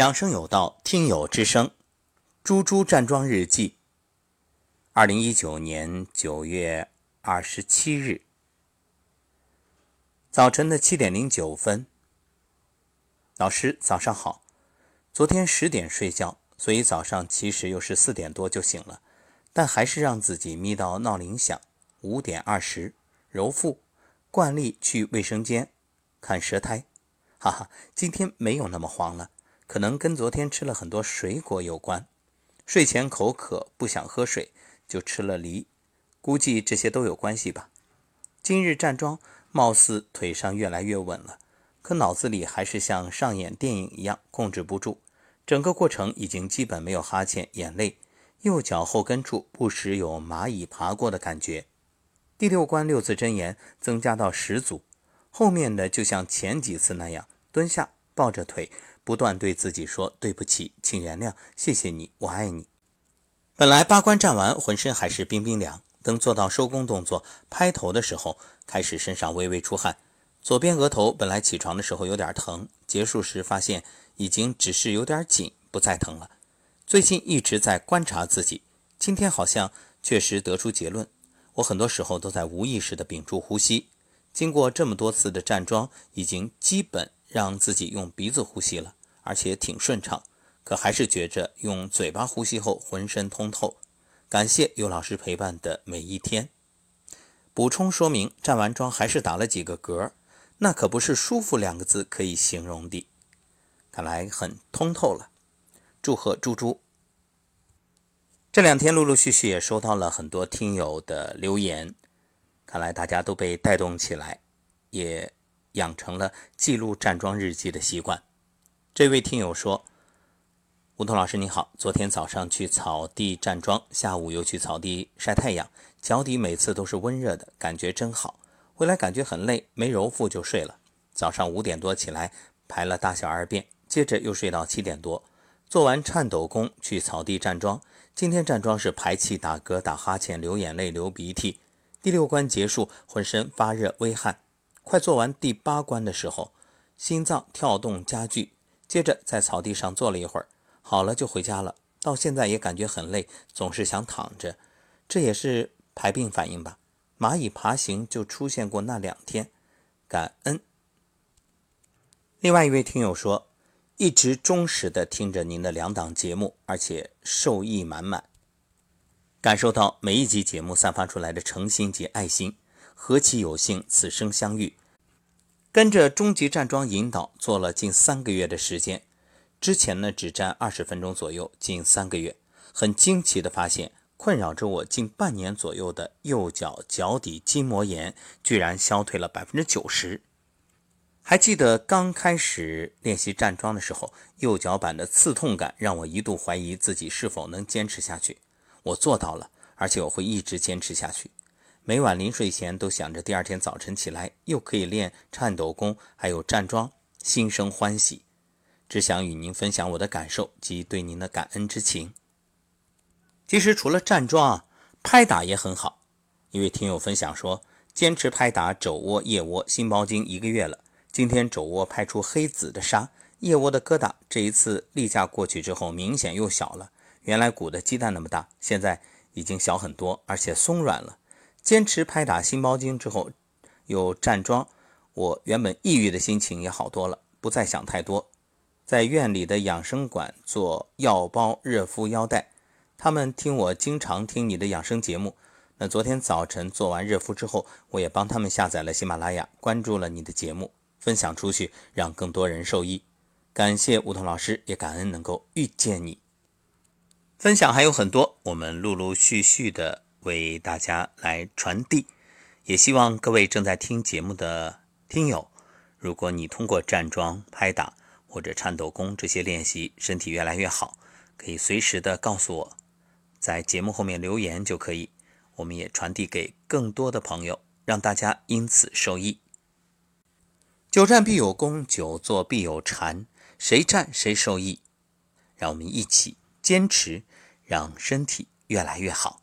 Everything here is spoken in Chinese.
养生有道，听友之声，猪猪站桩日记。二零一九年九月二十七日早晨的七点零九分，老师早上好。昨天十点睡觉，所以早上其实又是四点多就醒了，但还是让自己眯到闹铃响。五点二十，揉腹，惯例去卫生间看舌苔，哈哈，今天没有那么慌了。可能跟昨天吃了很多水果有关，睡前口渴不想喝水，就吃了梨，估计这些都有关系吧。今日站桩，貌似腿上越来越稳了，可脑子里还是像上演电影一样控制不住。整个过程已经基本没有哈欠、眼泪，右脚后跟处不时有蚂蚁爬过的感觉。第六关六字真言增加到十组，后面的就像前几次那样，蹲下抱着腿。不断对自己说：“对不起，请原谅，谢谢你，我爱你。”本来八关站完，浑身还是冰冰凉。等做到收工动作拍头的时候，开始身上微微出汗。左边额头本来起床的时候有点疼，结束时发现已经只是有点紧，不再疼了。最近一直在观察自己，今天好像确实得出结论：我很多时候都在无意识的屏住呼吸。经过这么多次的站桩，已经基本。让自己用鼻子呼吸了，而且挺顺畅，可还是觉着用嘴巴呼吸后浑身通透。感谢有老师陪伴的每一天。补充说明：站完桩还是打了几个嗝，那可不是“舒服”两个字可以形容的。看来很通透了。祝贺猪猪！这两天陆陆续续也收到了很多听友的留言，看来大家都被带动起来，也。养成了记录站桩日记的习惯。这位听友说：“吴桐老师你好，昨天早上去草地站桩，下午又去草地晒太阳，脚底每次都是温热的，感觉真好。回来感觉很累，没揉腹就睡了。早上五点多起来排了大小二便，接着又睡到七点多，做完颤抖功去草地站桩。今天站桩是排气、打嗝、打哈欠、流眼泪、流鼻涕。第六关结束，浑身发热、微汗。”快做完第八关的时候，心脏跳动加剧，接着在草地上坐了一会儿，好了就回家了。到现在也感觉很累，总是想躺着，这也是排病反应吧？蚂蚁爬行就出现过那两天，感恩。另外一位听友说，一直忠实的听着您的两档节目，而且受益满满，感受到每一集节目散发出来的诚心及爱心。何其有幸此生相遇，跟着终极站桩引导做了近三个月的时间，之前呢只站二十分钟左右，近三个月，很惊奇的发现，困扰着我近半年左右的右脚脚底筋膜炎居然消退了百分之九十。还记得刚开始练习站桩的时候，右脚板的刺痛感让我一度怀疑自己是否能坚持下去。我做到了，而且我会一直坚持下去。每晚临睡前都想着第二天早晨起来又可以练颤抖功，还有站桩，心生欢喜。只想与您分享我的感受及对您的感恩之情。其实除了站桩啊，拍打也很好。一位听友分享说，坚持拍打肘窝、腋窝、心包经一个月了，今天肘窝拍出黑紫的痧，腋窝的疙瘩这一次例假过去之后明显又小了，原来鼓的鸡蛋那么大，现在已经小很多，而且松软了。坚持拍打心包经之后，有站桩，我原本抑郁的心情也好多了，不再想太多。在院里的养生馆做药包热敷腰带，他们听我经常听你的养生节目。那昨天早晨做完热敷之后，我也帮他们下载了喜马拉雅，关注了你的节目，分享出去，让更多人受益。感谢梧桐老师，也感恩能够遇见你。分享还有很多，我们陆陆续续的。为大家来传递，也希望各位正在听节目的听友，如果你通过站桩、拍打或者颤抖功这些练习，身体越来越好，可以随时的告诉我，在节目后面留言就可以，我们也传递给更多的朋友，让大家因此受益。久站必有功，久坐必有禅，谁站谁受益。让我们一起坚持，让身体越来越好。